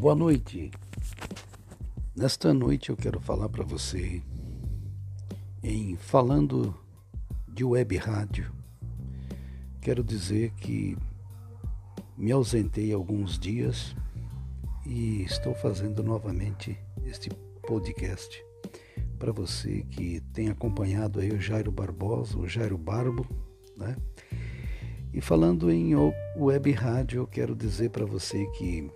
Boa noite. Nesta noite eu quero falar para você em falando de web rádio. Quero dizer que me ausentei alguns dias e estou fazendo novamente este podcast para você que tem acompanhado aí o Jairo Barbosa, o Jairo Barbo, né? E falando em web rádio, eu quero dizer para você que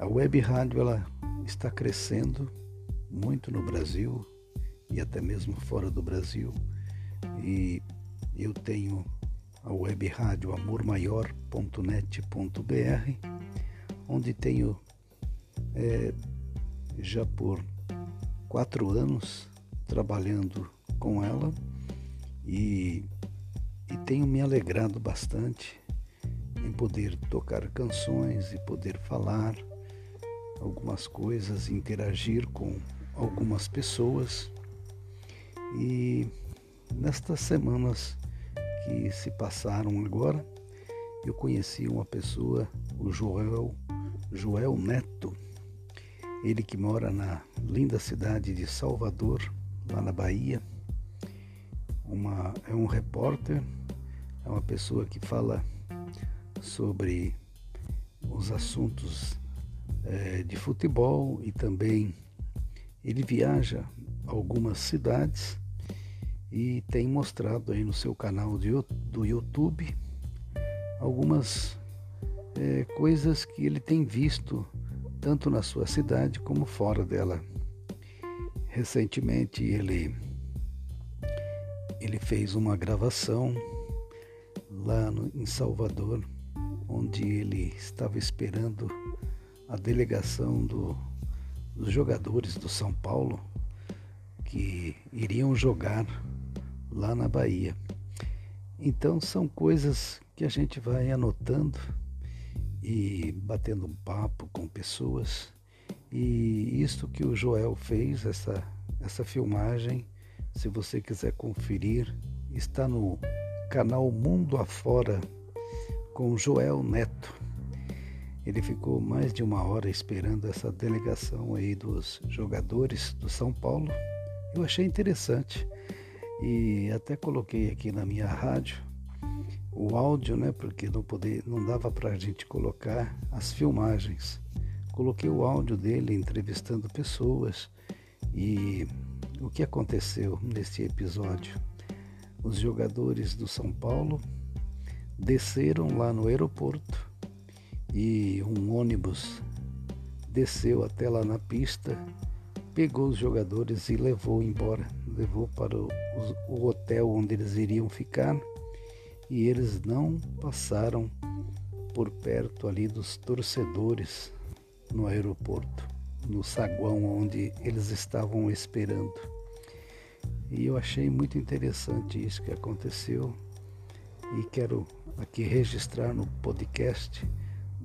a web rádio ela está crescendo muito no Brasil e até mesmo fora do Brasil. E eu tenho a web rádio amormaior.net.br, onde tenho é, já por quatro anos trabalhando com ela e, e tenho me alegrado bastante em poder tocar canções e poder falar algumas coisas, interagir com algumas pessoas. E nestas semanas que se passaram agora, eu conheci uma pessoa, o Joel, Joel Neto, ele que mora na linda cidade de Salvador, lá na Bahia. Uma, é um repórter, é uma pessoa que fala sobre os assuntos é, de futebol e também ele viaja algumas cidades e tem mostrado aí no seu canal de, do YouTube algumas é, coisas que ele tem visto tanto na sua cidade como fora dela. Recentemente ele ele fez uma gravação lá no, em Salvador, onde ele estava esperando a delegação do, dos jogadores do São Paulo que iriam jogar lá na Bahia. Então são coisas que a gente vai anotando e batendo um papo com pessoas. E isto que o Joel fez, essa, essa filmagem, se você quiser conferir, está no canal Mundo Afora com Joel Neto. Ele ficou mais de uma hora esperando essa delegação aí dos jogadores do São Paulo. Eu achei interessante e até coloquei aqui na minha rádio o áudio, né? Porque não poder, não dava para a gente colocar as filmagens. Coloquei o áudio dele entrevistando pessoas e o que aconteceu nesse episódio. Os jogadores do São Paulo desceram lá no aeroporto e um ônibus desceu até lá na pista, pegou os jogadores e levou embora, levou para o, o hotel onde eles iriam ficar. E eles não passaram por perto ali dos torcedores no aeroporto, no saguão onde eles estavam esperando. E eu achei muito interessante isso que aconteceu. E quero aqui registrar no podcast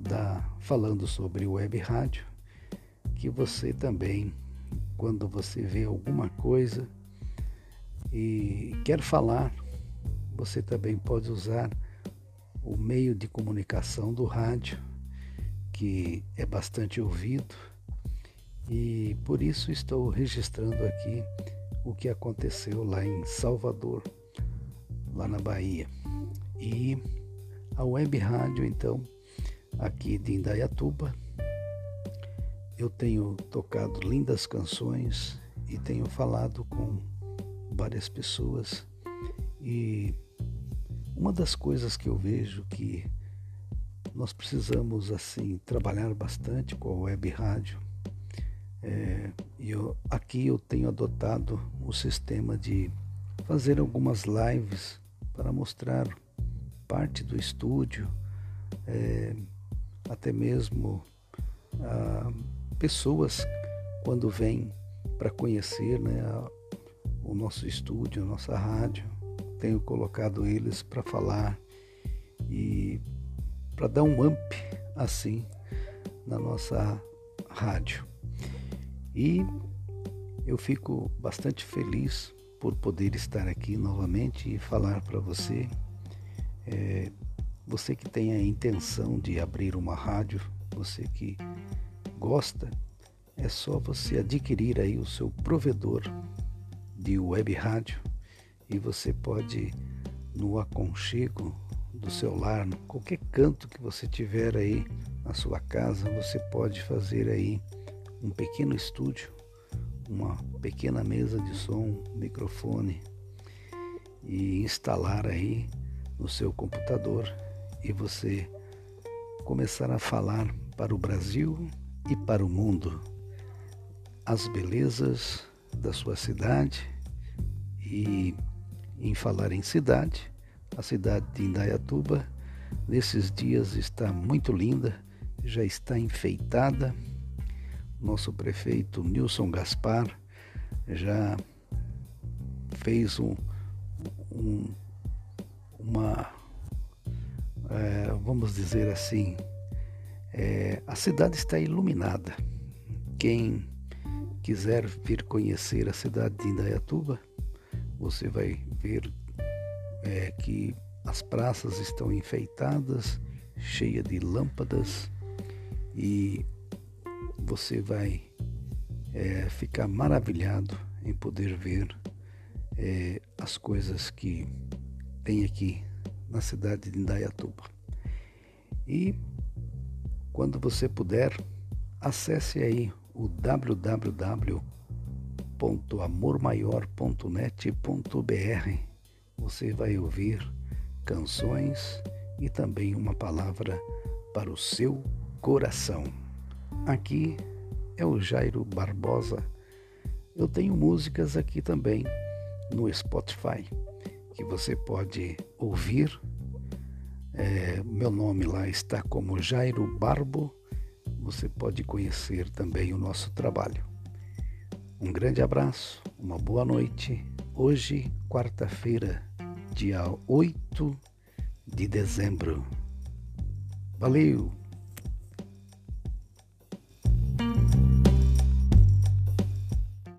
da falando sobre web rádio, que você também, quando você vê alguma coisa e quer falar, você também pode usar o meio de comunicação do rádio, que é bastante ouvido, e por isso estou registrando aqui o que aconteceu lá em Salvador, lá na Bahia. E a web rádio, então, aqui de Indaiatuba. Eu tenho tocado lindas canções e tenho falado com várias pessoas e uma das coisas que eu vejo que nós precisamos assim trabalhar bastante com a web rádio é, eu, aqui eu tenho adotado o sistema de fazer algumas lives para mostrar parte do estúdio é, até mesmo ah, pessoas quando vêm para conhecer né, o nosso estúdio, a nossa rádio. Tenho colocado eles para falar e para dar um up assim na nossa rádio. E eu fico bastante feliz por poder estar aqui novamente e falar para você. É, você que tem a intenção de abrir uma rádio, você que gosta, é só você adquirir aí o seu provedor de web rádio e você pode no aconchego do seu lar, qualquer canto que você tiver aí na sua casa, você pode fazer aí um pequeno estúdio, uma pequena mesa de som, microfone e instalar aí no seu computador e você começar a falar para o Brasil e para o mundo as belezas da sua cidade e em falar em cidade, a cidade de Indaiatuba nesses dias está muito linda, já está enfeitada. Nosso prefeito Nilson Gaspar já fez um, um uma, vamos dizer assim, é, a cidade está iluminada. Quem quiser vir conhecer a cidade de Indaiatuba, você vai ver é, que as praças estão enfeitadas, cheias de lâmpadas e você vai é, ficar maravilhado em poder ver é, as coisas que tem aqui na cidade de Indaiatuba. E quando você puder, acesse aí o www.amormaior.net.br. Você vai ouvir canções e também uma palavra para o seu coração. Aqui é o Jairo Barbosa. Eu tenho músicas aqui também no Spotify que você pode ouvir. É, meu nome lá está como Jairo Barbo. Você pode conhecer também o nosso trabalho. Um grande abraço, uma boa noite. Hoje, quarta-feira, dia 8 de dezembro. Valeu!